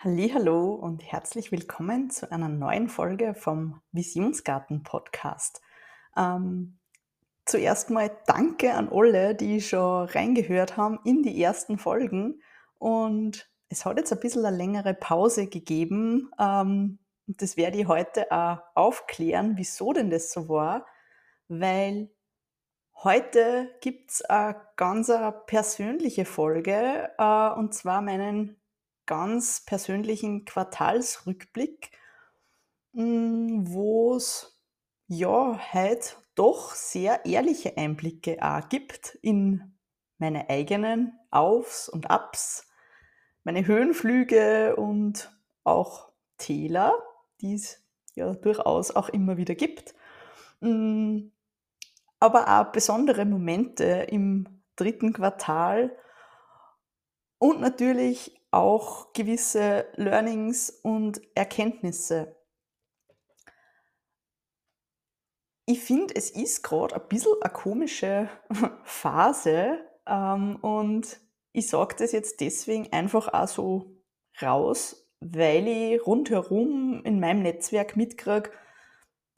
Hallo und herzlich willkommen zu einer neuen Folge vom Visionsgarten Podcast. Ähm, zuerst mal danke an alle, die schon reingehört haben in die ersten Folgen. Und es hat jetzt ein bisschen eine längere Pause gegeben. Ähm, das werde ich heute auch aufklären, wieso denn das so war. Weil heute gibt es eine ganz persönliche Folge, äh, und zwar meinen ganz persönlichen Quartalsrückblick, hm, wo es ja heute doch sehr ehrliche Einblicke auch gibt in meine eigenen Aufs und Abs, meine Höhenflüge und auch Täler, die es ja durchaus auch immer wieder gibt. Hm, aber auch besondere Momente im dritten Quartal und natürlich auch gewisse Learnings und Erkenntnisse. Ich finde, es ist gerade ein bisschen eine komische Phase, ähm, und ich sage das jetzt deswegen einfach auch so raus, weil ich rundherum in meinem Netzwerk mitkriege,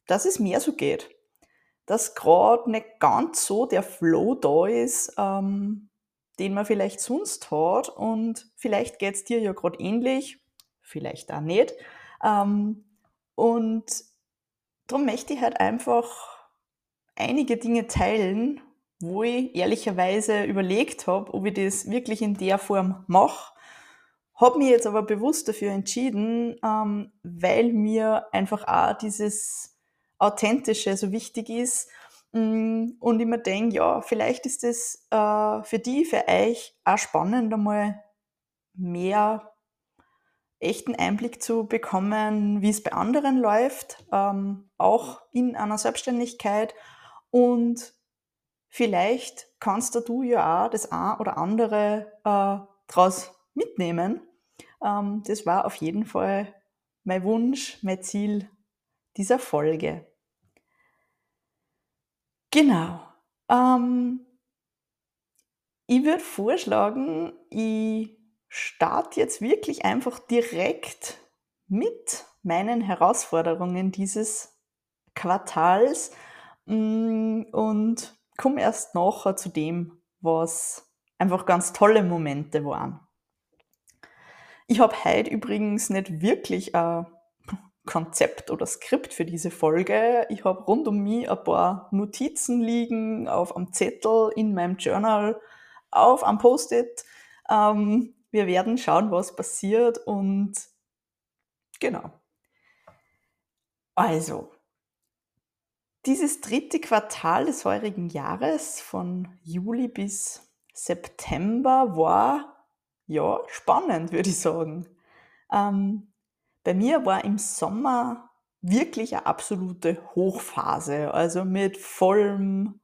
dass es mehr so geht. Dass gerade nicht ganz so der Flow da ist, ähm, den man vielleicht sonst hat. Und vielleicht geht es dir ja gerade ähnlich, vielleicht auch nicht. Ähm, und darum möchte ich halt einfach einige Dinge teilen, wo ich ehrlicherweise überlegt habe, ob ich das wirklich in der Form mache. Habe mich jetzt aber bewusst dafür entschieden, ähm, weil mir einfach auch dieses Authentische so wichtig ist und ich mir denke, ja, vielleicht ist es äh, für die, für euch auch spannend, einmal mehr echten Einblick zu bekommen, wie es bei anderen läuft, ähm, auch in einer Selbstständigkeit. Und vielleicht kannst du ja auch das ein oder andere äh, daraus mitnehmen. Ähm, das war auf jeden Fall mein Wunsch, mein Ziel dieser Folge. Genau. Ähm, ich würde vorschlagen, ich starte jetzt wirklich einfach direkt mit meinen Herausforderungen dieses Quartals mm, und komme erst nachher zu dem, was einfach ganz tolle Momente waren. Ich habe heute übrigens nicht wirklich eine Konzept oder Skript für diese Folge. Ich habe rund um mich ein paar Notizen liegen auf einem Zettel in meinem Journal, auf einem Post-it. Ähm, wir werden schauen, was passiert und genau. Also, dieses dritte Quartal des heurigen Jahres von Juli bis September war ja spannend, würde ich sagen. Ähm, bei mir war im Sommer wirklich eine absolute Hochphase, also mit vollem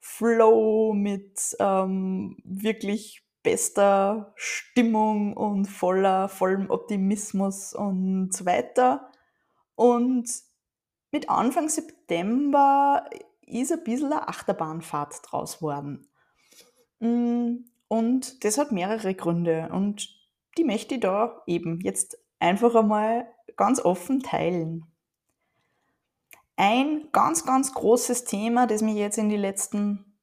Flow, mit ähm, wirklich bester Stimmung und voller vollem Optimismus und so weiter. Und mit Anfang September ist ein bisschen eine Achterbahnfahrt draus geworden. Mm, und das hat mehrere Gründe und die möchte ich da eben jetzt einfach einmal ganz offen teilen. Ein ganz, ganz großes Thema, das mich jetzt in den letzten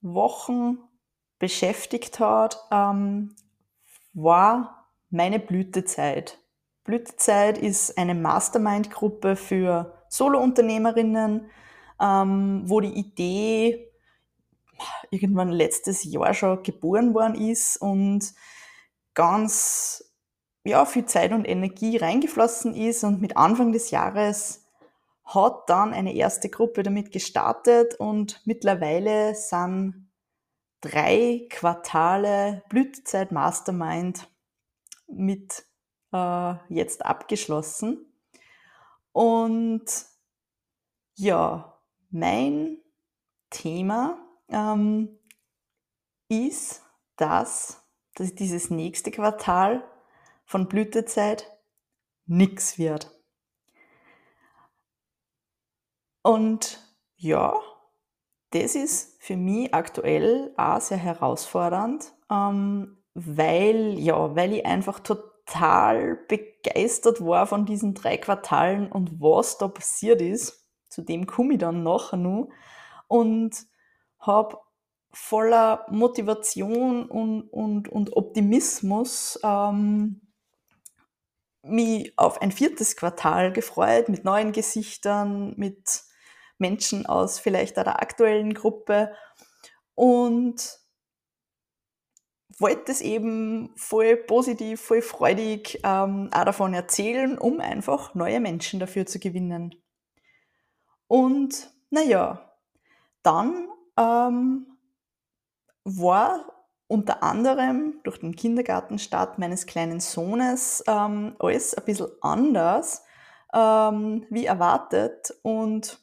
Wochen beschäftigt hat, ähm, war meine Blütezeit. Blütezeit ist eine Mastermind-Gruppe für Solo-Unternehmerinnen, ähm, wo die Idee irgendwann letztes Jahr schon geboren worden ist und ganz ja, viel Zeit und Energie reingeflossen ist und mit Anfang des Jahres hat dann eine erste Gruppe damit gestartet und mittlerweile sind drei Quartale Blütezeit Mastermind mit äh, jetzt abgeschlossen. Und ja, mein Thema ähm, ist, dass, dass dieses nächste Quartal von Blütezeit nix wird. Und ja, das ist für mich aktuell auch sehr herausfordernd, ähm, weil, ja, weil ich einfach total total begeistert war von diesen drei Quartalen und was da passiert ist. Zu dem komme ich dann nachher noch. Und habe voller Motivation und, und, und Optimismus ähm, mich auf ein viertes Quartal gefreut, mit neuen Gesichtern, mit Menschen aus vielleicht einer aktuellen Gruppe und wollte es eben voll positiv, voll freudig ähm, auch davon erzählen, um einfach neue Menschen dafür zu gewinnen. Und naja, dann ähm, war unter anderem durch den Kindergartenstart meines kleinen Sohnes ähm, alles ein bisschen anders ähm, wie erwartet und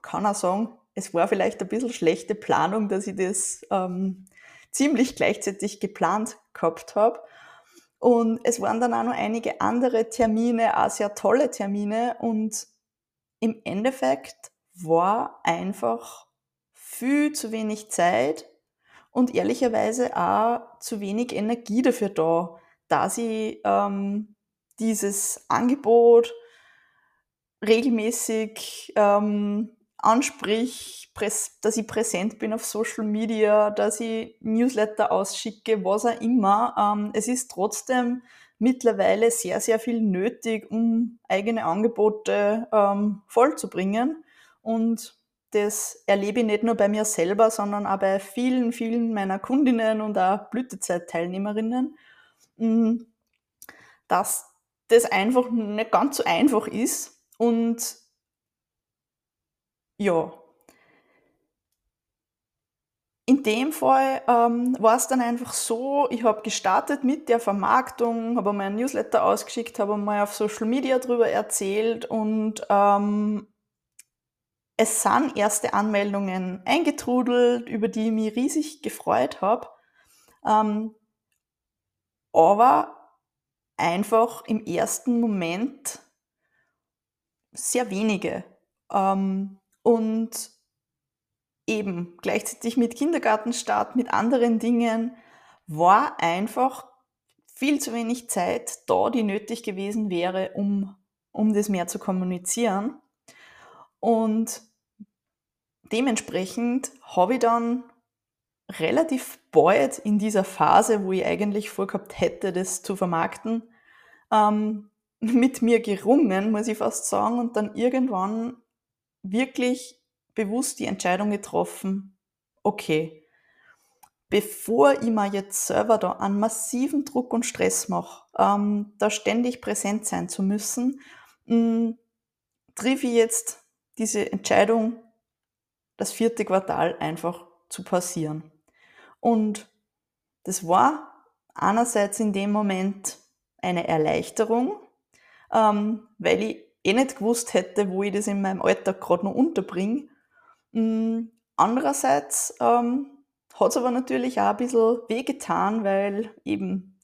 kann auch sagen, es war vielleicht ein bisschen schlechte Planung, dass ich das ähm, ziemlich gleichzeitig geplant gehabt habe. Und es waren dann auch noch einige andere Termine, auch sehr tolle Termine. Und im Endeffekt war einfach viel zu wenig Zeit und ehrlicherweise auch zu wenig Energie dafür da, da sie ähm, dieses Angebot regelmäßig ähm, ansprich, dass ich präsent bin auf Social Media, dass ich Newsletter ausschicke, was auch immer. Ähm, es ist trotzdem mittlerweile sehr, sehr viel nötig, um eigene Angebote ähm, vollzubringen. Und das erlebe ich nicht nur bei mir selber, sondern auch bei vielen, vielen meiner Kundinnen und auch Blütezeit-Teilnehmerinnen, mm, dass das einfach nicht ganz so einfach ist und ja. In dem Fall ähm, war es dann einfach so, ich habe gestartet mit der Vermarktung, habe ein Newsletter ausgeschickt, habe mal auf Social Media darüber erzählt und ähm, es sind erste Anmeldungen eingetrudelt, über die ich mich riesig gefreut habe. Ähm, aber einfach im ersten Moment sehr wenige. Ähm, und eben gleichzeitig mit Kindergartenstart, mit anderen Dingen, war einfach viel zu wenig Zeit da, die nötig gewesen wäre, um, um das mehr zu kommunizieren. Und dementsprechend habe ich dann relativ bald in dieser Phase, wo ich eigentlich vorgehabt hätte, das zu vermarkten, ähm, mit mir gerungen, muss ich fast sagen, und dann irgendwann wirklich bewusst die Entscheidung getroffen, okay, bevor ich mir jetzt selber da einen massiven Druck und Stress mache, ähm, da ständig präsent sein zu müssen, mh, triff ich jetzt diese Entscheidung, das vierte Quartal einfach zu passieren. Und das war einerseits in dem Moment eine Erleichterung, ähm, weil ich eh nicht gewusst hätte, wo ich das in meinem Alltag gerade noch unterbringe. Mm, andererseits ähm, hat es aber natürlich auch ein bisschen wehgetan, weil eben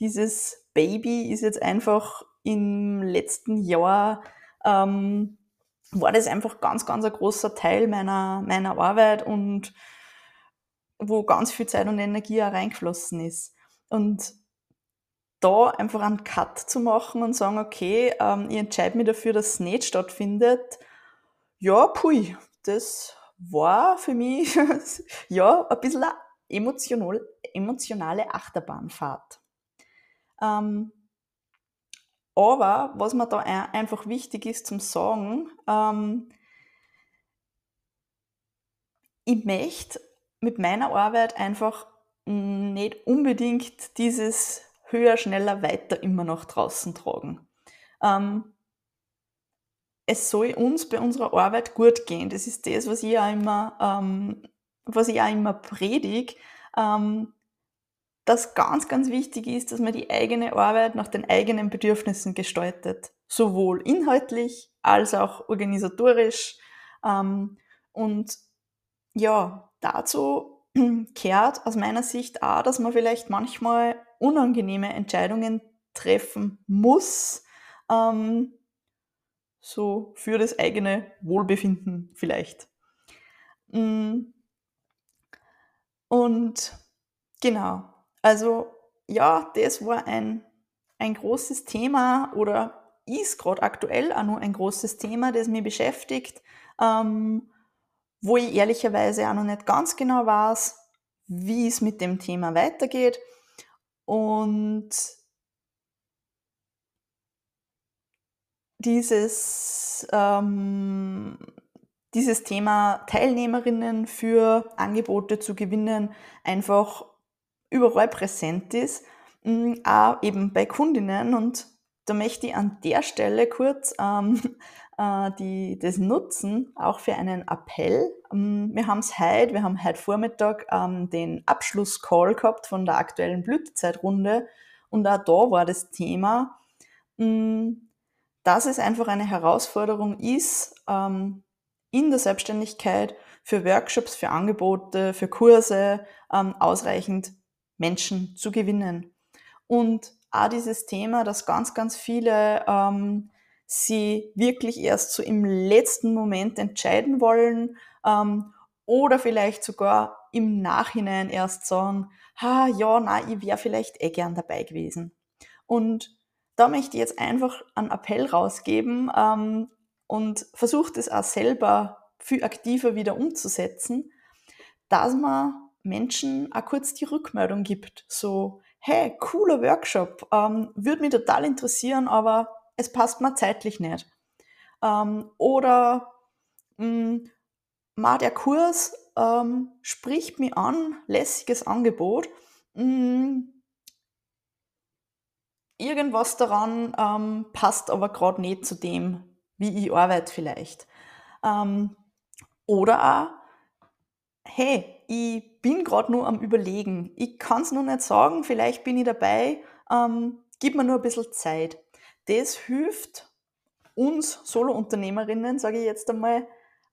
dieses Baby ist jetzt einfach im letzten Jahr, ähm, war das einfach ganz, ganz ein großer Teil meiner, meiner Arbeit und wo ganz viel Zeit und Energie auch reingeflossen ist. Und da einfach einen Cut zu machen und sagen, okay, ähm, ich entscheide mich dafür, dass es nicht stattfindet. Ja, pui, das war für mich ja ein bisschen eine emotional, emotionale Achterbahnfahrt. Ähm, aber was mir da einfach wichtig ist zum Sagen, ähm, ich möchte mit meiner Arbeit einfach nicht unbedingt dieses höher, schneller, weiter immer noch draußen tragen. Ähm, es soll uns bei unserer Arbeit gut gehen. Das ist das, was ich auch immer, ähm, was ich auch immer predige. Ähm, dass ganz, ganz wichtig ist, dass man die eigene Arbeit nach den eigenen Bedürfnissen gestaltet. Sowohl inhaltlich als auch organisatorisch. Ähm, und ja, dazu kehrt aus meiner Sicht auch, dass man vielleicht manchmal unangenehme Entscheidungen treffen muss, ähm, so für das eigene Wohlbefinden vielleicht. Mm. Und genau, also ja, das war ein, ein großes Thema oder ist gerade aktuell auch nur ein großes Thema, das mich beschäftigt, ähm, wo ich ehrlicherweise auch noch nicht ganz genau weiß, wie es mit dem Thema weitergeht. Und dieses, ähm, dieses Thema Teilnehmerinnen für Angebote zu gewinnen einfach überall präsent ist, mm, auch eben bei Kundinnen. Und da möchte ich an der Stelle kurz ähm, äh, die, das nutzen, auch für einen Appell. Ähm, wir haben es heute, wir haben heute Vormittag ähm, den Abschlusscall gehabt von der aktuellen Blütezeitrunde und auch da war das Thema, mm, dass es einfach eine Herausforderung ist, ähm, in der Selbstständigkeit für Workshops, für Angebote, für Kurse ähm, ausreichend Menschen zu gewinnen. Und auch dieses Thema, dass ganz, ganz viele ähm, sie wirklich erst so im letzten Moment entscheiden wollen ähm, oder vielleicht sogar im Nachhinein erst sagen, ha, ja, na, ich wäre vielleicht eh gern dabei gewesen. Und da möchte ich jetzt einfach einen Appell rausgeben ähm, und versucht es auch selber viel aktiver wieder umzusetzen, dass man Menschen auch kurz die Rückmeldung gibt. So, hey, cooler Workshop, ähm, würde mich total interessieren, aber es passt mir zeitlich nicht. Ähm, oder mh, hm, mal der Kurs ähm, spricht mich an, lässiges Angebot. Mh, hm, irgendwas daran ähm, passt aber gerade nicht zu dem, wie ich arbeite vielleicht. Ähm, oder auch, hey, ich bin gerade nur am Überlegen. Ich kann es noch nicht sagen, vielleicht bin ich dabei. Ähm, gib mir nur ein bisschen Zeit. Das hilft uns Solo-Unternehmerinnen, sage ich jetzt einmal,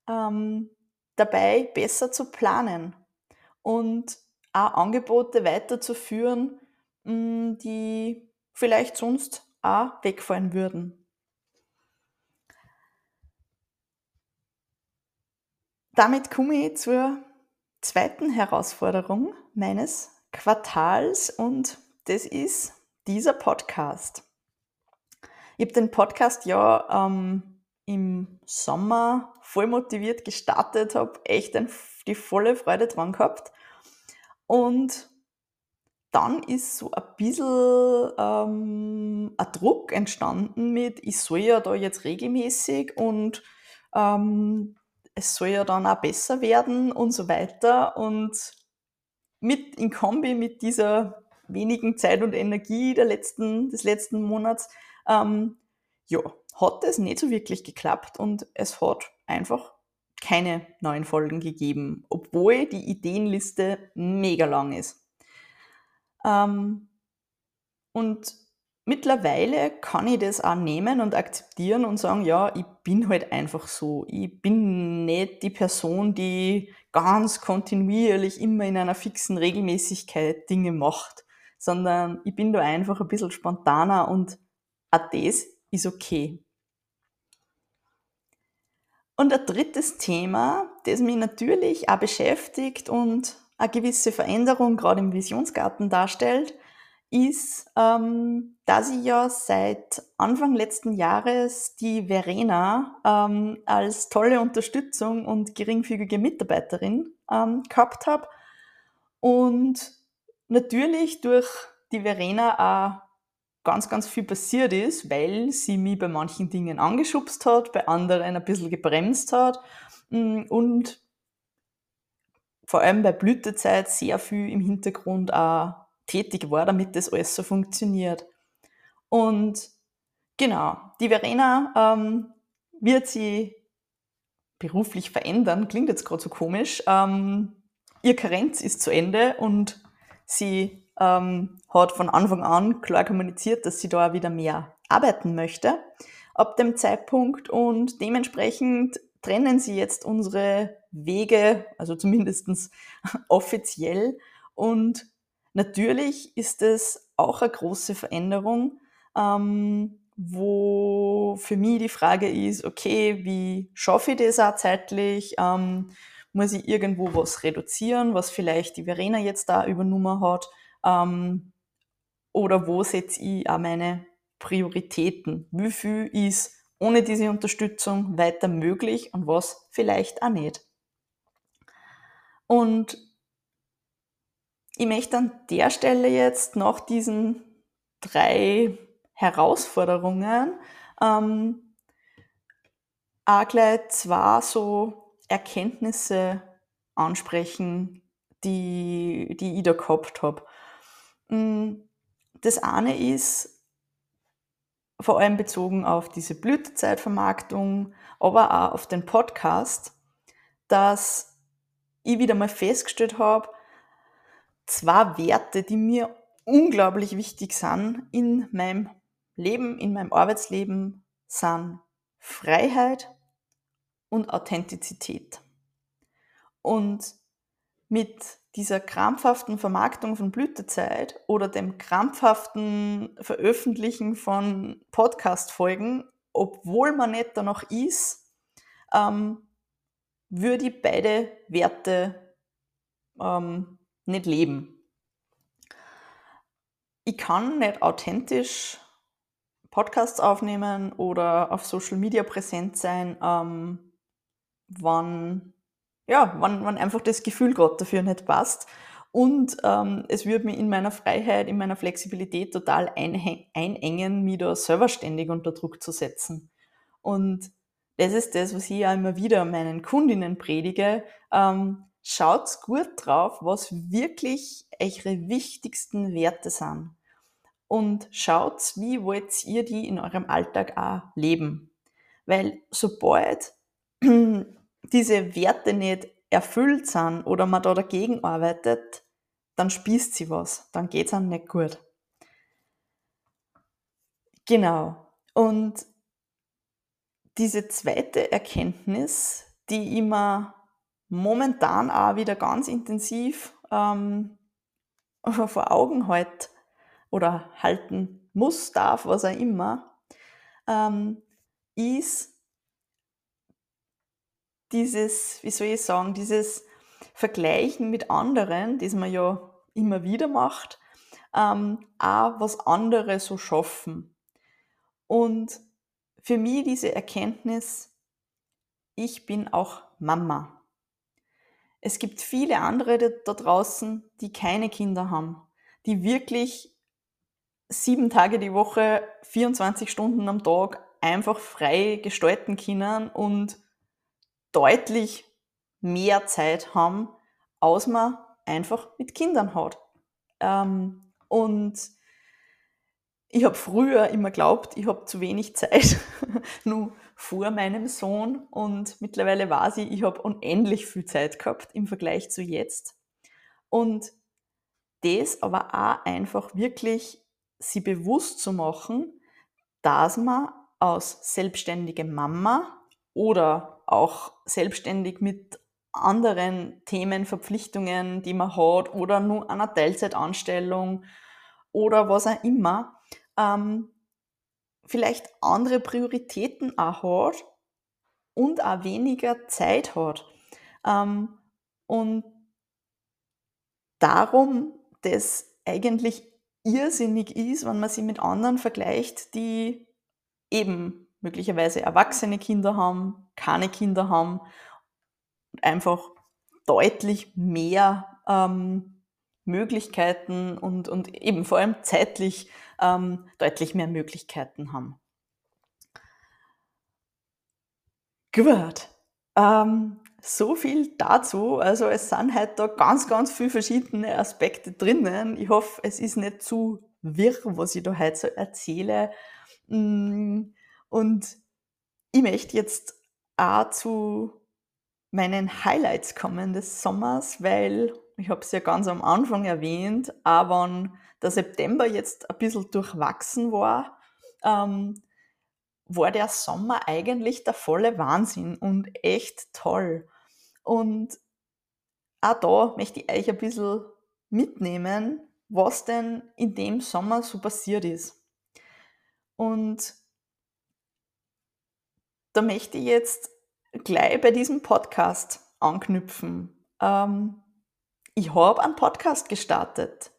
ähm, dabei besser zu planen und auch Angebote weiterzuführen, mm, die vielleicht sonst auch wegfallen würden. Damit komme ich zur zweiten Herausforderung meines Quartals und das ist dieser Podcast. Ich habe den Podcast ja ähm, im Sommer voll motiviert gestartet, habe echt ein, die volle Freude dran gehabt und dann ist so ein bisschen ähm, ein Druck entstanden mit, ich soll ja da jetzt regelmäßig und ähm, es soll ja dann auch besser werden und so weiter. Und mit in Kombi mit dieser wenigen Zeit und Energie der letzten, des letzten Monats, ähm, ja, hat es nicht so wirklich geklappt und es hat einfach keine neuen Folgen gegeben, obwohl die Ideenliste mega lang ist. Ähm, und mittlerweile kann ich das auch nehmen und akzeptieren und sagen, ja, ich bin halt einfach so. Ich bin nicht die Person, die ganz kontinuierlich immer in einer fixen Regelmäßigkeit Dinge macht, sondern ich bin da einfach ein bisschen spontaner und auch das ist okay. Und ein drittes Thema, das mich natürlich auch beschäftigt und eine gewisse Veränderung gerade im Visionsgarten darstellt, ist, ähm, dass ich ja seit Anfang letzten Jahres die Verena ähm, als tolle Unterstützung und geringfügige Mitarbeiterin ähm, gehabt habe. Und natürlich durch die Verena auch ganz, ganz viel passiert ist, weil sie mich bei manchen Dingen angeschubst hat, bei anderen ein bisschen gebremst hat mm, und vor allem bei Blütezeit sehr viel im Hintergrund auch tätig war, damit das alles so funktioniert. Und genau, die Verena ähm, wird sie beruflich verändern, klingt jetzt gerade so komisch. Ähm, ihr Karenz ist zu Ende und sie ähm, hat von Anfang an klar kommuniziert, dass sie da wieder mehr arbeiten möchte ab dem Zeitpunkt und dementsprechend trennen sie jetzt unsere Wege, also zumindest offiziell. Und natürlich ist es auch eine große Veränderung, ähm, wo für mich die Frage ist, okay, wie schaffe ich das auch zeitlich? Ähm, muss ich irgendwo was reduzieren, was vielleicht die Verena jetzt da übernommen hat? Ähm, oder wo setze ich auch meine Prioritäten? Wie viel ist ohne diese Unterstützung weiter möglich und was vielleicht auch nicht? Und ich möchte an der Stelle jetzt nach diesen drei Herausforderungen ähm, auch gleich zwei so Erkenntnisse ansprechen, die, die ich da gehabt habe. Mm, das eine ist vor allem bezogen auf diese Blütezeitvermarktung, aber auch auf den Podcast, dass ich wieder mal festgestellt habe, zwei Werte, die mir unglaublich wichtig sind in meinem Leben, in meinem Arbeitsleben, sind Freiheit und Authentizität. Und mit dieser krampfhaften Vermarktung von Blütezeit oder dem krampfhaften Veröffentlichen von Podcast-Folgen, obwohl man nicht danach ist, ähm, würde ich beide Werte ähm, nicht leben. Ich kann nicht authentisch Podcasts aufnehmen oder auf Social Media präsent sein, ähm, wann, ja, wann, wann einfach das Gefühl gerade dafür nicht passt. Und ähm, es würde mich in meiner Freiheit, in meiner Flexibilität total einengen, mich da selber ständig unter Druck zu setzen. Und das ist das, was ich ja immer wieder meinen Kundinnen predige. Ähm, schaut gut drauf, was wirklich eure wichtigsten Werte sind und schaut, wie wollt ihr die in eurem Alltag auch leben. Weil sobald diese Werte nicht erfüllt sind oder man da dagegen arbeitet, dann spießt sie was, dann geht es einem nicht gut. Genau. Und diese zweite Erkenntnis, die immer momentan auch wieder ganz intensiv ähm, vor Augen halt oder halten muss, darf, was auch immer, ähm, ist dieses, wie soll ich sagen, dieses Vergleichen mit anderen, das man ja immer wieder macht, ähm, auch was andere so schaffen. Und für mich diese Erkenntnis, ich bin auch Mama. Es gibt viele andere da draußen, die keine Kinder haben, die wirklich sieben Tage die Woche, 24 Stunden am Tag einfach frei gestalten können und deutlich mehr Zeit haben, als man einfach mit Kindern hat. Ähm, und ich habe früher immer glaubt, ich habe zu wenig Zeit, nur vor meinem Sohn. Und mittlerweile weiß ich, ich habe unendlich viel Zeit gehabt im Vergleich zu jetzt. Und das aber auch einfach wirklich sie bewusst zu machen, dass man aus selbstständige Mama oder auch selbstständig mit anderen Themen, Verpflichtungen, die man hat oder nur einer Teilzeitanstellung oder was auch immer, ähm, vielleicht andere Prioritäten auch hat und auch weniger Zeit hat. Ähm, und darum das eigentlich irrsinnig ist, wenn man sie mit anderen vergleicht, die eben möglicherweise erwachsene Kinder haben, keine Kinder haben und einfach deutlich mehr ähm, Möglichkeiten und, und eben vor allem zeitlich ähm, deutlich mehr Möglichkeiten haben. Gut. Ähm, so viel dazu. Also es sind halt da ganz, ganz viele verschiedene Aspekte drinnen. Ich hoffe, es ist nicht zu wirr, was ich da heute so erzähle. Mm, und ich möchte jetzt auch zu meinen Highlights kommen des Sommers, weil ich habe es ja ganz am Anfang erwähnt, aber wenn der September jetzt ein bisschen durchwachsen war, ähm, war der Sommer eigentlich der volle Wahnsinn und echt toll. Und auch da möchte ich euch ein bisschen mitnehmen, was denn in dem Sommer so passiert ist. Und da möchte ich jetzt gleich bei diesem Podcast anknüpfen. Ähm, ich habe einen Podcast gestartet.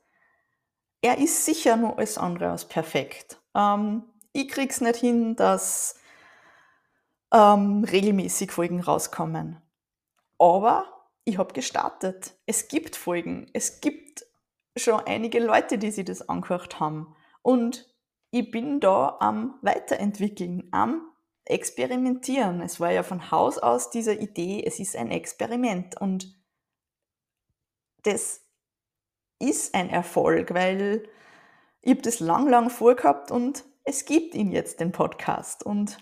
er ist sicher noch alles andere als perfekt. Ähm, ich krieg's nicht hin, dass ähm, regelmäßig Folgen rauskommen. Aber ich habe gestartet. Es gibt Folgen. Es gibt schon einige Leute, die sich das angehört haben. Und ich bin da am Weiterentwickeln, am Experimentieren. Es war ja von Haus aus diese Idee, es ist ein Experiment. Und das ist ein Erfolg, weil ich habe das lang, lang vorgehabt und es gibt ihn jetzt, den Podcast. Und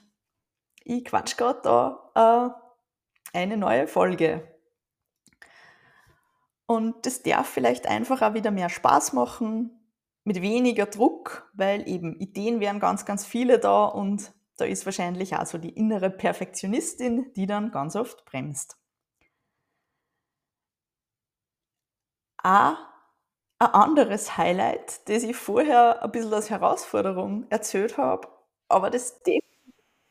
ich quatsch gerade da äh, eine neue Folge. Und das darf vielleicht einfach auch wieder mehr Spaß machen, mit weniger Druck, weil eben Ideen wären ganz, ganz viele da und da ist wahrscheinlich auch so die innere Perfektionistin, die dann ganz oft bremst. Auch ein anderes Highlight, das ich vorher ein bisschen als Herausforderung erzählt habe, aber das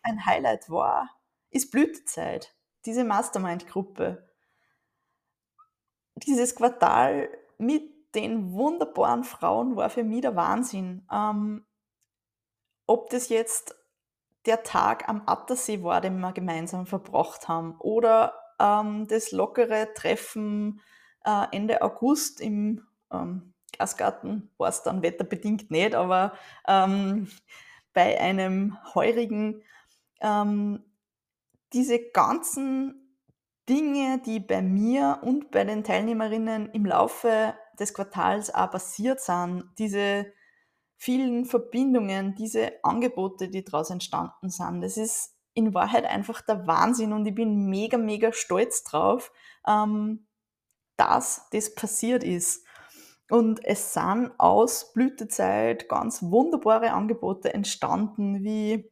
ein Highlight war, ist Blütezeit, diese Mastermind-Gruppe. Dieses Quartal mit den wunderbaren Frauen war für mich der Wahnsinn. Ähm, ob das jetzt der Tag am Attersee war, den wir gemeinsam verbracht haben, oder ähm, das lockere Treffen äh, Ende August im ähm, Gasgarten, war es dann wetterbedingt nicht, aber ähm, bei einem heurigen, ähm, diese ganzen Dinge, die bei mir und bei den Teilnehmerinnen im Laufe des Quartals auch passiert sind, diese vielen Verbindungen, diese Angebote, die daraus entstanden sind, das ist in Wahrheit einfach der Wahnsinn und ich bin mega, mega stolz drauf, ähm, dass das passiert ist. Und es sind aus Blütezeit ganz wunderbare Angebote entstanden, wie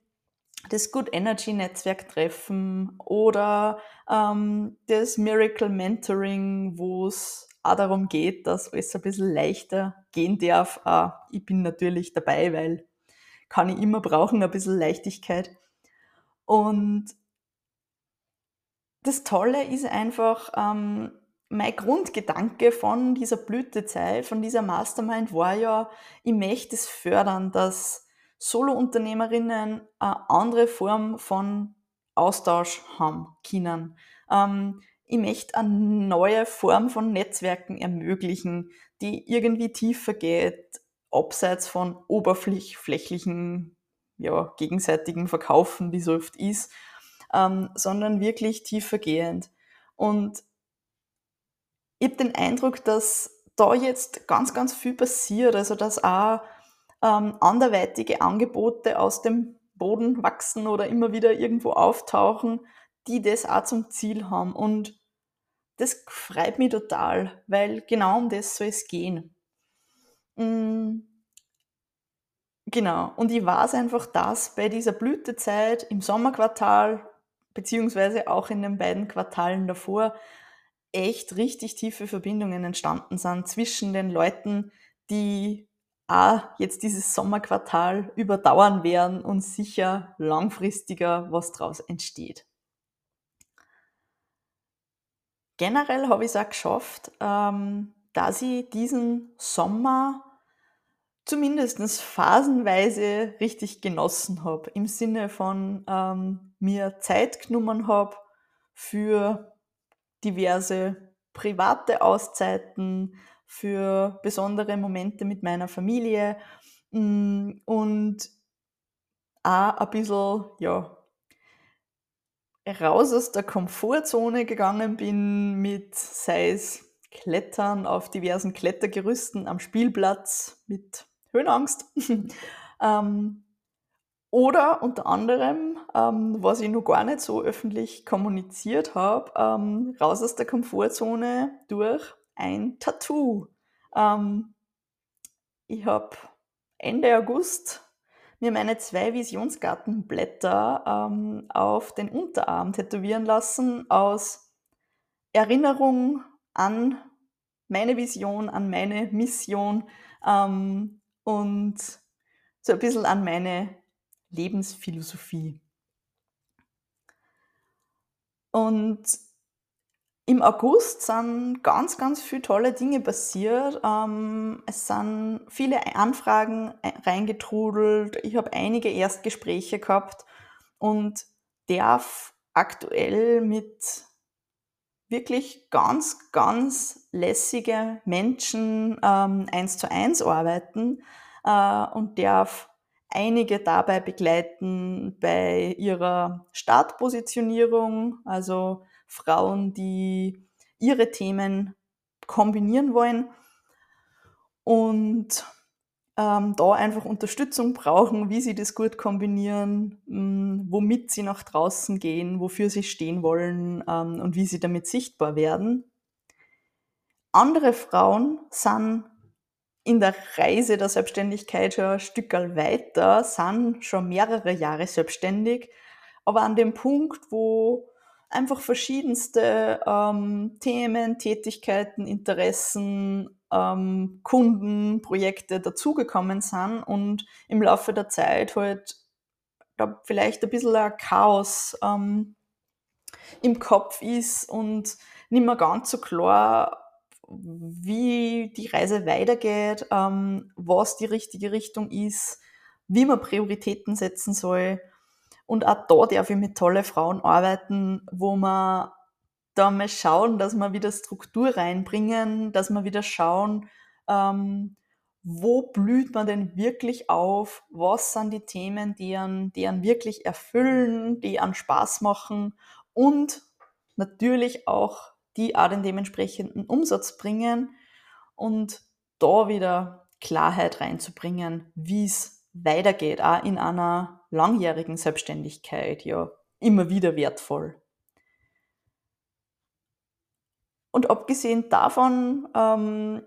das Good Energy Netzwerk treffen oder ähm, das Miracle Mentoring, wo es auch darum geht, dass alles ein bisschen leichter gehen darf. Äh, ich bin natürlich dabei, weil kann ich immer brauchen, ein bisschen Leichtigkeit. Und das Tolle ist einfach, ähm, mein Grundgedanke von dieser Blütezeit, von dieser Mastermind war ja, ich möchte es fördern, dass Solo-Unternehmerinnen eine andere Form von Austausch haben können. Ähm, ich möchte eine neue Form von Netzwerken ermöglichen, die irgendwie tiefer geht, abseits von oberflächlichen, ja, gegenseitigen Verkaufen, wie so oft ist, ähm, sondern wirklich tiefergehend. Und ich habe den Eindruck, dass da jetzt ganz, ganz viel passiert, also dass auch ähm, anderweitige Angebote aus dem Boden wachsen oder immer wieder irgendwo auftauchen, die das auch zum Ziel haben. Und das freut mich total, weil genau um das soll es gehen. Mhm. Genau. Und ich weiß einfach, dass bei dieser Blütezeit im Sommerquartal, beziehungsweise auch in den beiden Quartalen davor, echt richtig tiefe Verbindungen entstanden sind zwischen den Leuten, die auch jetzt dieses Sommerquartal überdauern werden und sicher langfristiger was daraus entsteht. Generell habe ich es auch geschafft, ähm, dass ich diesen Sommer zumindest phasenweise richtig genossen habe. Im Sinne von ähm, mir Zeit genommen habe für diverse private Auszeiten, für besondere Momente mit meiner Familie mm, und auch ein bisschen, ja, raus aus der Komfortzone gegangen bin mit, sei es Klettern auf diversen Klettergerüsten am Spielplatz mit Höhenangst. ähm, oder unter anderem, ähm, was ich noch gar nicht so öffentlich kommuniziert habe, ähm, raus aus der Komfortzone durch ein Tattoo. Ähm, ich habe Ende August mir meine zwei Visionsgartenblätter ähm, auf den Unterarm tätowieren lassen aus Erinnerung an meine Vision, an meine Mission ähm, und so ein bisschen an meine Lebensphilosophie. Und Im August sind ganz, ganz viele tolle Dinge passiert. Ähm, es sind viele Anfragen ei reingetrudelt. Ich habe einige Erstgespräche gehabt und darf aktuell mit wirklich ganz, ganz lässige Menschen ähm, eins zu eins arbeiten äh, und darf einige dabei begleiten bei ihrer Startpositionierung, also Frauen, die ihre Themen kombinieren wollen und ähm, da einfach Unterstützung brauchen, wie sie das gut kombinieren, mh, hm, womit sie nach draußen gehen, wofür sie stehen wollen ähm, und wie sie damit sichtbar werden. Andere Frauen sind in der Reise der Selbstständigkeit schon ein Stückerl weiter, sind schon mehrere Jahre selbstständig, aber an dem Punkt, wo einfach verschiedenste ähm, Themen, Tätigkeiten, Interessen, ähm, Kunden, Projekte dazugekommen sind und im Laufe der Zeit halt da vielleicht ein bisschen ein Chaos ähm, im Kopf ist und nicht mehr ganz so klar, wie die Reise weitergeht, ähm, was die richtige Richtung ist, wie man Prioritäten setzen soll. Und auch da darf ich mit tollen Frauen arbeiten, wo man da mal schauen, dass wir wieder Struktur reinbringen, dass wir wieder schauen, ähm, wo blüht man denn wirklich auf, was sind die Themen, die einen, die einen wirklich erfüllen, die einen Spaß machen und natürlich auch die auch den dementsprechenden Umsatz bringen und da wieder Klarheit reinzubringen, wie es weitergeht, auch in einer langjährigen Selbstständigkeit, ja, immer wieder wertvoll. Und abgesehen davon ähm,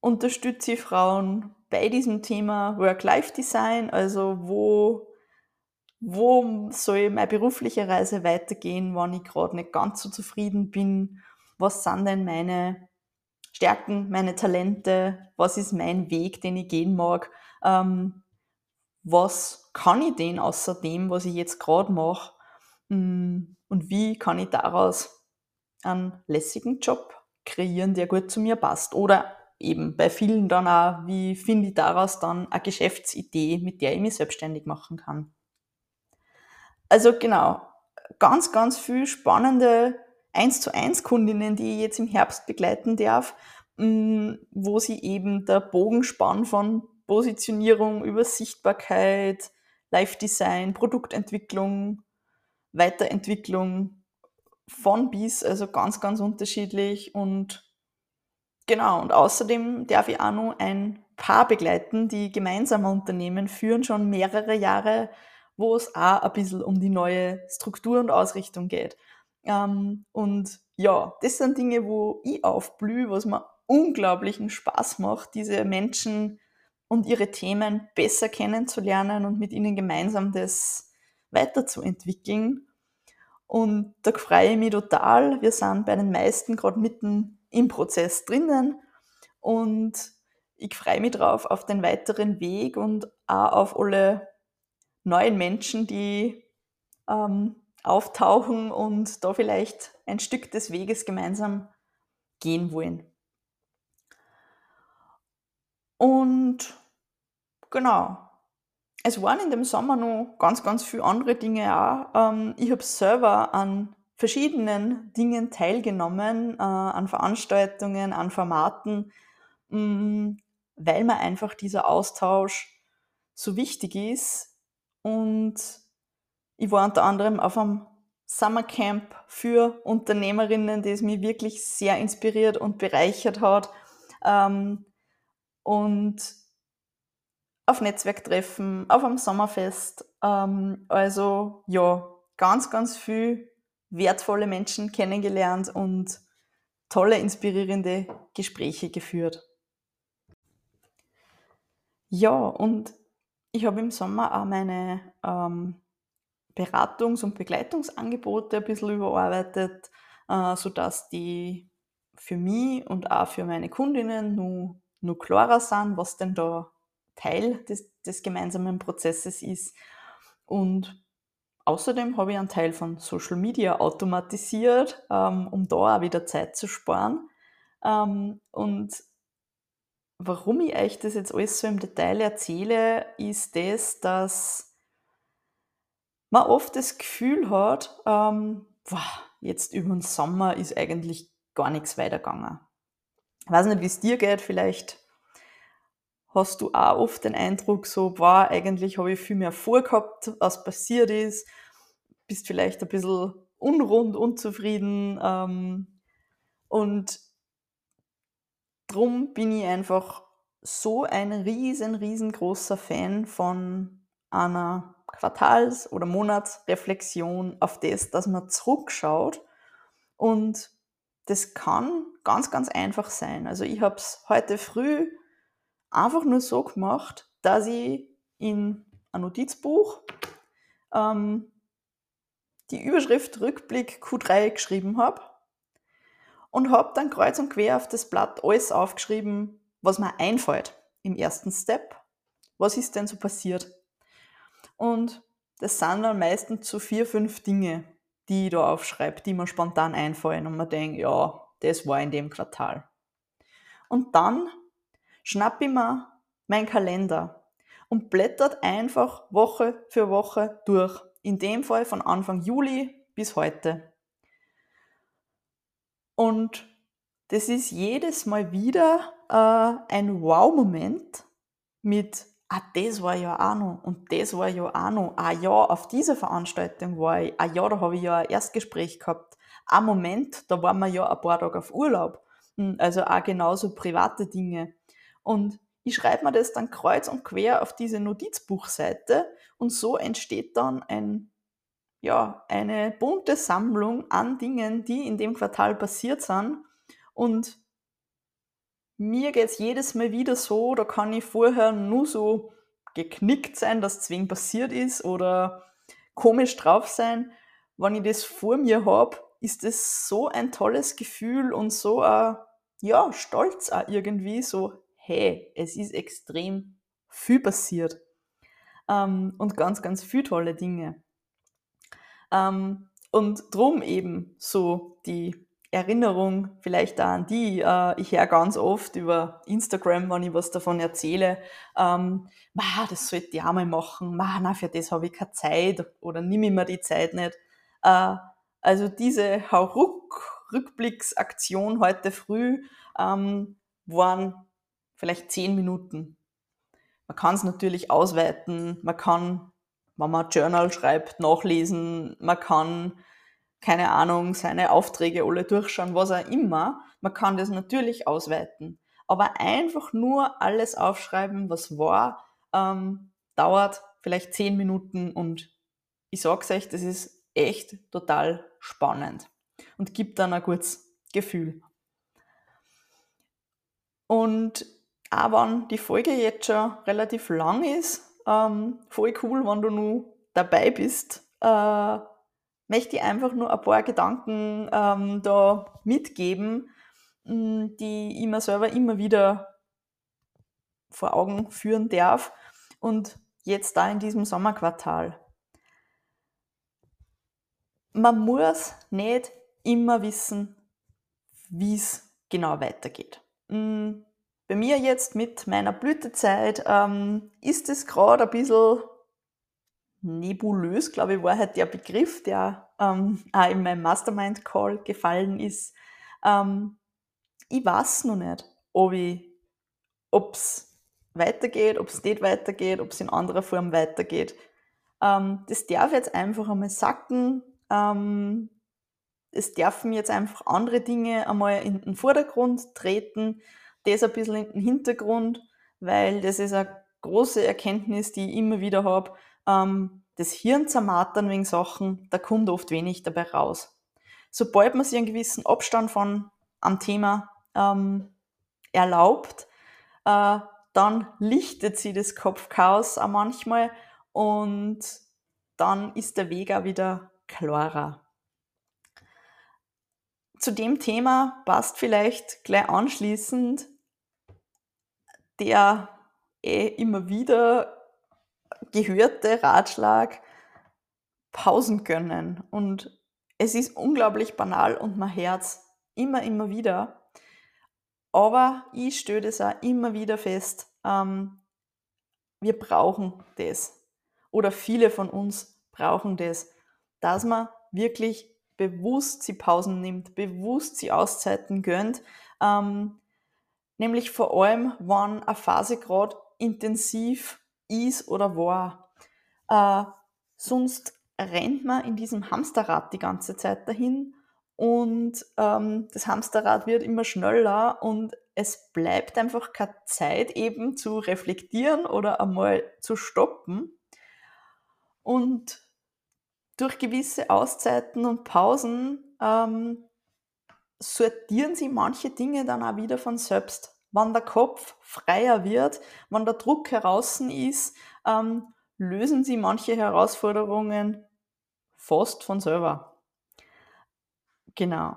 unterstütze ich Frauen bei diesem Thema Work-Life-Design, also wo, wo soll meine berufliche Reise weitergehen, wann ich gerade nicht ganz so zufrieden bin, was sind denn meine Stärken, meine Talente, was ist mein Weg, den ich gehen mag, ähm, was kann ich denn außer dem, was ich jetzt gerade mache hm, und wie kann ich daraus einen lässigen Job kreieren, der gut zu mir passt. Oder eben bei vielen dann auch, wie finde ich daraus dann eine Geschäftsidee, mit der ich mich selbstständig machen kann. Also genau, ganz, ganz viel spannende 1 zu 1 Kundinnen, die ich jetzt im Herbst begleiten darf, mm, wo sie eben der Bogenspann von Positionierung über Sichtbarkeit, Live-Design, Produktentwicklung, Weiterentwicklung von bis, also ganz, ganz unterschiedlich und genau, und außerdem darf ich auch noch ein Paar begleiten, die gemeinsam Unternehmen führen, schon mehrere Jahre, wo es auch ein bisschen um die neue Struktur und Ausrichtung geht. Ähm, und ja, das sind Dinge, wo ich aufblühe, was mir unglaublichen Spaß macht, diese Menschen und ihre Themen besser kennenzulernen und mit ihnen gemeinsam das weiterzuentwickeln. Und da freue ich mich total. Wir sind bei den meisten gerade mitten im Prozess drinnen und ich freue mich drauf auf den weiteren Weg und auch auf alle neuen Menschen, die ähm, auftauchen und da vielleicht ein Stück des Weges gemeinsam gehen wollen. Und genau, es waren in dem Sommer noch ganz, ganz viele andere Dinge auch. Ähm, ich habe selber an verschiedenen Dingen teilgenommen, äh, an Veranstaltungen, an Formaten, mm, weil mir einfach dieser Austausch so wichtig ist. Und ich war unter anderem auf einem Summercamp für Unternehmerinnen, das mich wirklich sehr inspiriert und bereichert hat. Ähm, und auf Netzwerktreffen, auf einem Sommerfest. Ähm, also ja, ganz, ganz viel wertvolle Menschen kennengelernt und tolle, inspirierende Gespräche geführt. Ja, und ich habe im Sommer auch meine ähm, Beratungs- und Begleitungsangebote ein bisschen überarbeitet, äh, sodass die für mich und auch für meine Kundinnen nur, nur klarer sind, was denn da Teil des, des gemeinsamen Prozesses ist. Und außerdem habe ich einen Teil von Social Media automatisiert, ähm, um da auch wieder Zeit zu sparen. Ähm, und warum ich euch das jetzt alles so im Detail erzähle, ist das, dass man oft das Gefühl hat, ähm, boah, jetzt über den Sommer ist eigentlich gar nichts weitergegangen. Ich weiß nicht, wie es dir geht, vielleicht hast du auch oft den Eindruck, so, boah, eigentlich habe ich viel mehr vorgehabt, was passiert ist, bist vielleicht ein bisschen unrund, unzufrieden ähm, und drum bin ich einfach so ein riesen, riesengroßer Fan von einer Quartals- oder Monatsreflexion auf das, dass man zurückschaut. Und das kann ganz, ganz einfach sein. Also ich habe es heute früh einfach nur so gemacht, dass ich in ein Notizbuch ähm, die Überschrift Rückblick Q3 geschrieben habe und habe dann kreuz und quer auf das Blatt alles aufgeschrieben, was mir einfällt im ersten Step. Was ist denn so passiert? Und das sind dann meistens so vier, fünf Dinge, die ich da aufschreibe, die mir spontan einfallen und man denkt, ja, das war in dem Quartal. Und dann schnappe ich mir meinen Kalender und blättert einfach Woche für Woche durch. In dem Fall von Anfang Juli bis heute. Und das ist jedes Mal wieder äh, ein Wow-Moment mit ah, das war ja auch noch und das war ja auch noch. Ah ja, auf dieser Veranstaltung war ich. Ah ja, da habe ich ja ein Erstgespräch gehabt. Ah Moment, da waren wir ja ein paar Tage auf Urlaub. Hm, also auch genauso private Dinge. Und ich schreibe mir das dann kreuz und quer auf diese Notizbuchseite und so entsteht dann ein, ja, eine bunte Sammlung an Dingen, die in dem Quartal passiert sind. Und mir geht es jedes Mal wieder so, da kann ich vorher nur so geknickt sein, dass zwingend passiert ist oder komisch drauf sein. Wenn ich das vor mir habe, ist das so ein tolles Gefühl und so ein, ja, Stolz auch irgendwie, so, hey, es ist extrem viel passiert. Ähm, und ganz, ganz viele tolle Dinge. Ähm, und drum eben so die Erinnerung vielleicht an die. Äh, ich höre ganz oft über Instagram, wenn ich was davon erzähle, ähm, das sollte ich auch mal machen, ma, na, für das habe ich keine Zeit oder nimm ich mir die Zeit nicht. Äh, also diese Hauruck-Rückblicksaktion heute früh ähm, waren vielleicht zehn Minuten. Man kann es natürlich ausweiten, man kann, wenn man Journal schreibt, nachlesen, man kann keine Ahnung, seine Aufträge alle durchschauen, was auch immer. Man kann das natürlich ausweiten. Aber einfach nur alles aufschreiben, was war, ähm, dauert vielleicht zehn Minuten und ich sag's euch, das ist echt total spannend und gibt dann ein gutes Gefühl. Und auch wenn die Folge jetzt schon relativ lang ist, ähm, voll cool, wenn du nur dabei bist, äh, möchte ich einfach nur ein paar Gedanken ähm, da mitgeben, hm, die ich mir selber immer wieder vor Augen führen darf. Und jetzt da in diesem Sommerquartal. Man muss nicht immer wissen, wie es genau weitergeht. Hm, bei mir jetzt mit meiner Blütezeit ähm, ist es gerade ein bisschen nebulös, glaube ich, war halt der Begriff, der ähm, auch in meinem Mastermind-Call gefallen ist. Ähm, ich weiß noch nicht, ob es weitergeht, ob es nicht weitergeht, ob es in anderer Form weitergeht. Ähm, das darf jetzt einfach einmal sacken. Ähm, es dürfen jetzt einfach andere Dinge einmal in den Vordergrund treten, das ein bisschen in den Hintergrund, weil das ist eine große Erkenntnis, die ich immer wieder habe ähm, das Hirn zermartern wegen Sachen, da kommt oft wenig dabei raus. Sobald man sich einen gewissen Abstand von am Thema ähm, erlaubt, äh, dann lichtet sich das Kopfchaos auch manchmal und dann ist der Weg auch wieder klarer. Zu dem Thema passt vielleicht gleich anschließend der eh immer wieder gehörte Ratschlag, Pausen gönnen. Und es ist unglaublich banal und mein Herz immer, immer wieder. Aber ich stelle das auch immer wieder fest, ähm, wir brauchen das. Oder viele von uns brauchen das, dass man wirklich bewusst sie Pausen nimmt, bewusst sie Auszeiten gönnt. Ähm, nämlich vor allem, wenn eine Phase gerade intensiv ist oder war. Äh, sonst rennt man in diesem Hamsterrad die ganze Zeit dahin und ähm, das Hamsterrad wird immer schneller und es bleibt einfach keine Zeit eben zu reflektieren oder einmal zu stoppen. Und durch gewisse Auszeiten und Pausen ähm, sortieren sie manche Dinge dann auch wieder von selbst. Wenn der Kopf freier wird, wenn der Druck heraus ist, ähm, lösen sie manche Herausforderungen fast von selber. Genau.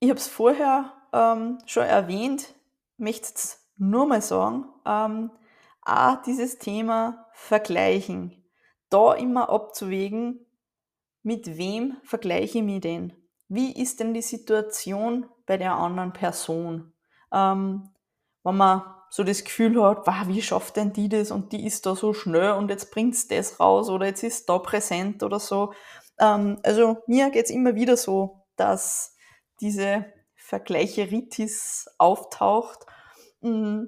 Ich habe es vorher ähm, schon erwähnt, möchte es nur mal sagen, ähm, auch dieses Thema Vergleichen. Da immer abzuwägen, mit wem vergleiche ich mich denn? Wie ist denn die Situation bei der anderen Person? Ähm, wenn man so das Gefühl hat, wow, wie schafft denn die das und die ist da so schnell und jetzt bringt's das raus oder jetzt ist da präsent oder so. Ähm, also mir geht's immer wieder so, dass diese Vergleicheritis auftaucht mm,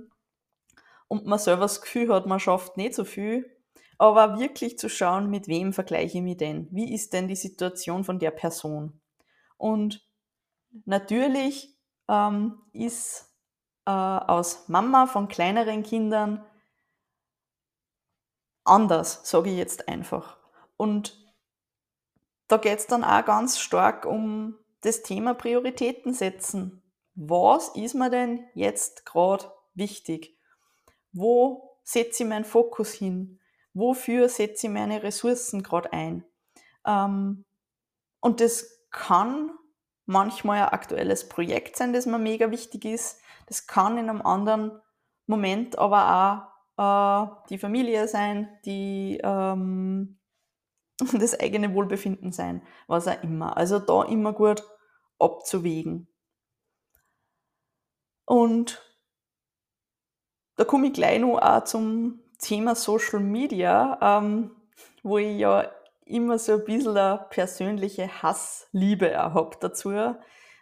und man selber das Gefühl hat, man schafft nicht so viel. Aber wirklich zu schauen, mit wem vergleiche ich mich denn? Wie ist denn die Situation von der Person? Und natürlich ähm, ist äh, aus Mama von kleineren Kindern anders, sage ich jetzt einfach. Und da geht es dann auch ganz stark um das Thema Prioritäten setzen. Was ist mir denn jetzt gerade wichtig? Wo setze ich meinen Fokus hin? Wofür setze ich meine Ressourcen gerade ein? Ähm, und das kann manchmal ein aktuelles Projekt sein, das mir mega wichtig ist. Das kann in einem anderen Moment aber auch äh, die Familie sein, die, ähm, das eigene Wohlbefinden sein, was auch immer. Also da immer gut abzuwägen. Und da komme ich gleich noch auch zum Thema Social Media, ähm, wo ich ja immer so ein bisschen eine persönliche Hassliebe habe dazu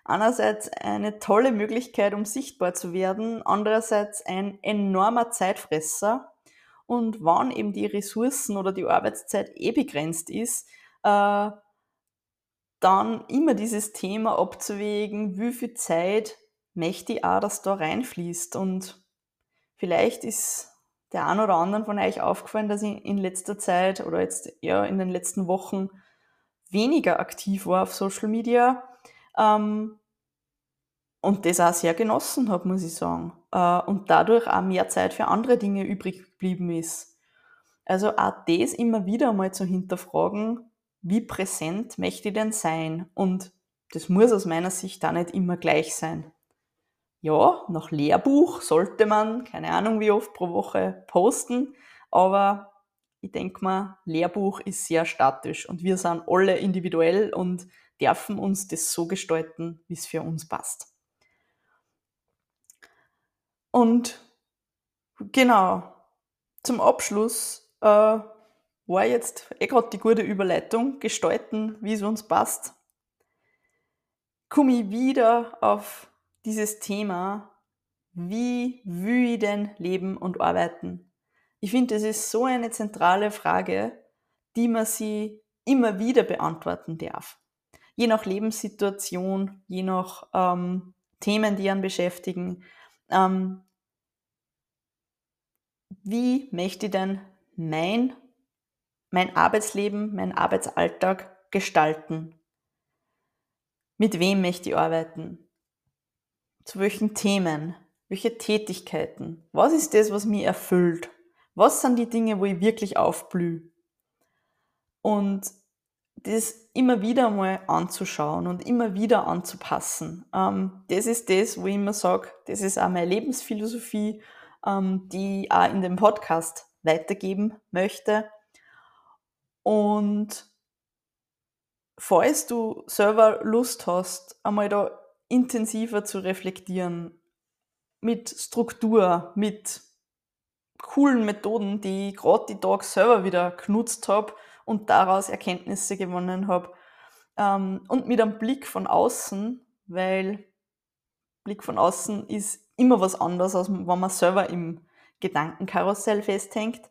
einerseits eine tolle Möglichkeit, um sichtbar zu werden, andererseits ein enormer Zeitfresser. Und wann eben die Ressourcen oder die Arbeitszeit eh begrenzt ist, äh, dann immer dieses Thema abzuwägen, wie viel Zeit möchte ich auch, dass da reinfließt. Und vielleicht ist der ein oder anderen von euch aufgefallen, dass ich in letzter Zeit oder jetzt ja in den letzten Wochen weniger aktiv war auf Social Media ähm, und das auch sehr genossen habe, muss ich sagen. Äh, und dadurch auch mehr Zeit für andere Dinge übrig geblieben ist. Also auch das immer wieder mal zu hinterfragen, wie präsent möchte ich denn sein? Und das muss aus meiner Sicht da nicht immer gleich sein. Ja, nach Lehrbuch sollte man, keine Ahnung wie oft pro Woche posten, aber ich denke mal, Lehrbuch ist sehr statisch und wir sind alle individuell und dürfen uns das so gestalten, wie es für uns passt. Und genau, zum Abschluss äh, war jetzt eh gerade die gute Überleitung, gestalten, wie es uns passt. Komme ich wieder auf dieses Thema, wie will ich denn leben und arbeiten? Ich finde, das ist so eine zentrale Frage, die man sie immer wieder beantworten darf je nach Lebenssituation, je nach ähm, Themen, die einen beschäftigen. Ähm, wie möchte ich denn mein, mein Arbeitsleben, mein Arbeitsalltag gestalten? Mit wem möchte ich arbeiten? Zu welchen Themen? Welche Tätigkeiten? Was ist das, was mich erfüllt? Was sind die Dinge, wo ich wirklich aufblühe? Und das immer wieder mal anzuschauen und immer wieder anzupassen. Ähm, das ist das, wo ich immer sage, das ist auch meine Lebensphilosophie, ähm, die ich auch in dem Podcast weitergeben möchte. Und falls du selber Lust hast, einmal da intensiver zu reflektieren, mit Struktur, mit coolen Methoden, die ich gerade die Tage selber wieder genutzt habe und daraus Erkenntnisse gewonnen habe. Ähm, und mit einem Blick von außen, weil Blick von außen ist immer was anderes, als wenn man selber im Gedankenkarussell festhängt.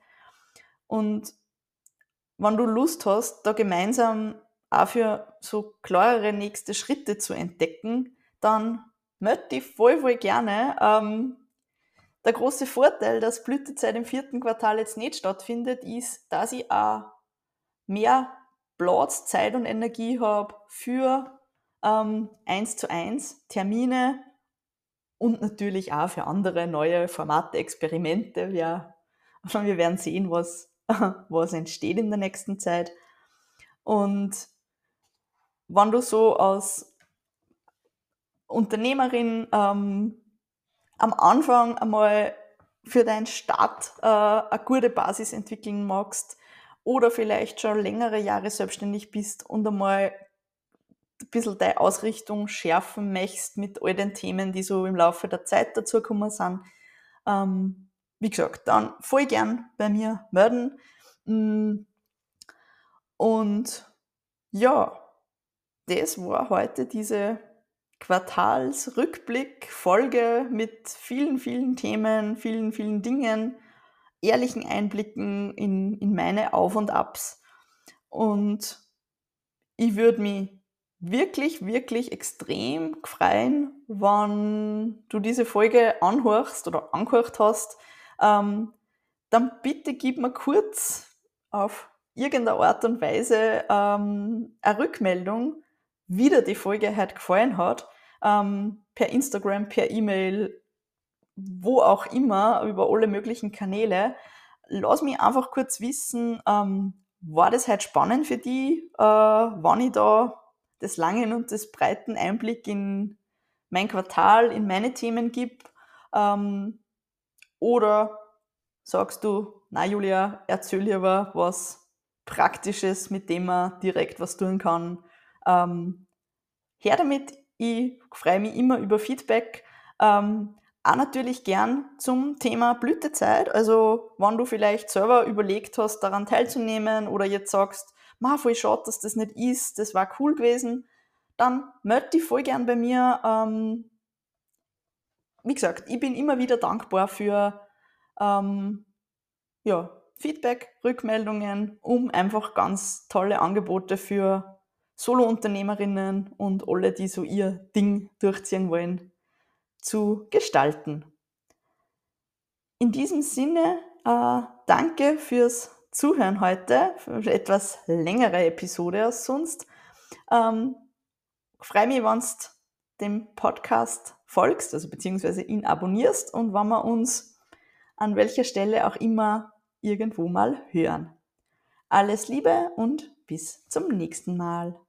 Und wenn du Lust hast, da gemeinsam auch für so klarere nächste Schritte zu entdecken, dann melde dich voll, voll gerne. Ähm, der große Vorteil, dass Blütezeit im vierten Quartal jetzt nicht stattfindet, ist, dass ich auch mehr Platz, Zeit und Energie habe für ähm, 1 zu 1 Termine und natürlich auch für andere neue Formate, Experimente. Wir, wir werden sehen, was, was entsteht in der nächsten Zeit. Und wenn du so als Unternehmerin ähm, am Anfang einmal für deinen Start äh, eine gute Basis entwickeln magst oder vielleicht schon längere Jahre selbstständig bist und einmal ein bisschen deine Ausrichtung schärfen möchtest mit all den Themen, die so im Laufe der Zeit dazugekommen sind, ähm, wie gesagt, dann voll gern bei mir melden. Mm. Und ja, das war heute diese Quartalsrückblick-Folge mit vielen, vielen Themen, vielen, vielen Dingen, ehrlichen Einblicken in, in meine Auf und Abs. Und ich würde mich wirklich, wirklich extrem freuen, wenn du diese Folge anhörst oder angehört hast. Ähm, dann bitte gib mir kurz auf irgendeine Art und Weise ähm, eine Rückmeldung, wie dir die Folge heute gefallen hat. Ähm, per Instagram, per E-Mail, wo auch immer, über alle möglichen Kanäle. Lass mich einfach kurz wissen, ähm, war das heute spannend für dich, äh, wann ich da des langen und des breiten Einblick in mein Quartal, in meine Themen gebe? Ähm, oder sagst du, na Julia, erzähl lieber was Praktisches, mit dem man direkt was tun kann. Ähm, her damit, ich freue mich immer über Feedback. Ähm, auch natürlich gern zum Thema Blütezeit. Also, wenn du vielleicht selber überlegt hast, daran teilzunehmen oder jetzt sagst, ma, voll schade, dass das nicht ist, das war cool gewesen, dann melde dich voll gern bei mir. Ähm, wie gesagt, ich bin immer wieder dankbar für ähm, ja, Feedback, Rückmeldungen, um einfach ganz tolle Angebote für Solo-Unternehmerinnen und alle, die so ihr Ding durchziehen wollen, zu gestalten. In diesem Sinne, äh, danke fürs Zuhören heute, für eine etwas längere Episode als sonst. Ähm, freue mich, wenn du dem Podcast folgst, also beziehungsweise ihn abonnierst und wenn wir uns an welcher Stelle auch immer irgendwo mal hören. Alles Liebe und bis zum nächsten Mal.